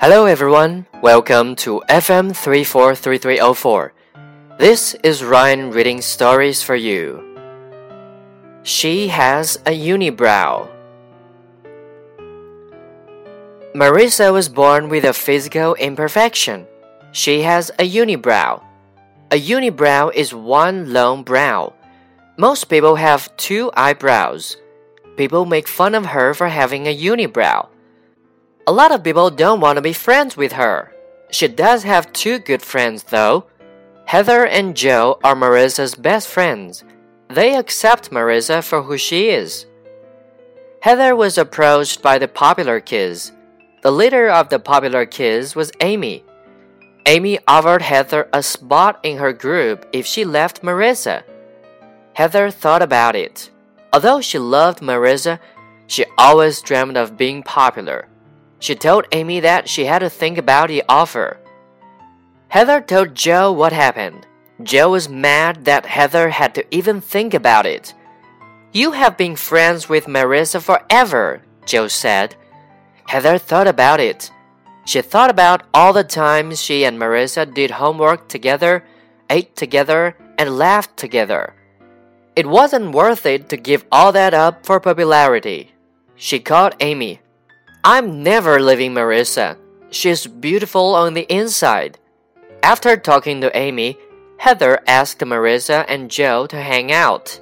Hello everyone, welcome to FM 343304. This is Ryan reading stories for you. She has a unibrow. Marissa was born with a physical imperfection. She has a unibrow. A unibrow is one long brow. Most people have two eyebrows. People make fun of her for having a unibrow. A lot of people don't want to be friends with her. She does have two good friends, though. Heather and Joe are Marissa's best friends. They accept Marissa for who she is. Heather was approached by the Popular Kids. The leader of the Popular Kids was Amy. Amy offered Heather a spot in her group if she left Marissa. Heather thought about it. Although she loved Marissa, she always dreamed of being popular. She told Amy that she had to think about the offer. Heather told Joe what happened. Joe was mad that Heather had to even think about it. You have been friends with Marissa forever, Joe said. Heather thought about it. She thought about all the times she and Marissa did homework together, ate together, and laughed together. It wasn't worth it to give all that up for popularity. She called Amy. I'm never leaving Marissa. She's beautiful on the inside. After talking to Amy, Heather asked Marissa and Joe to hang out.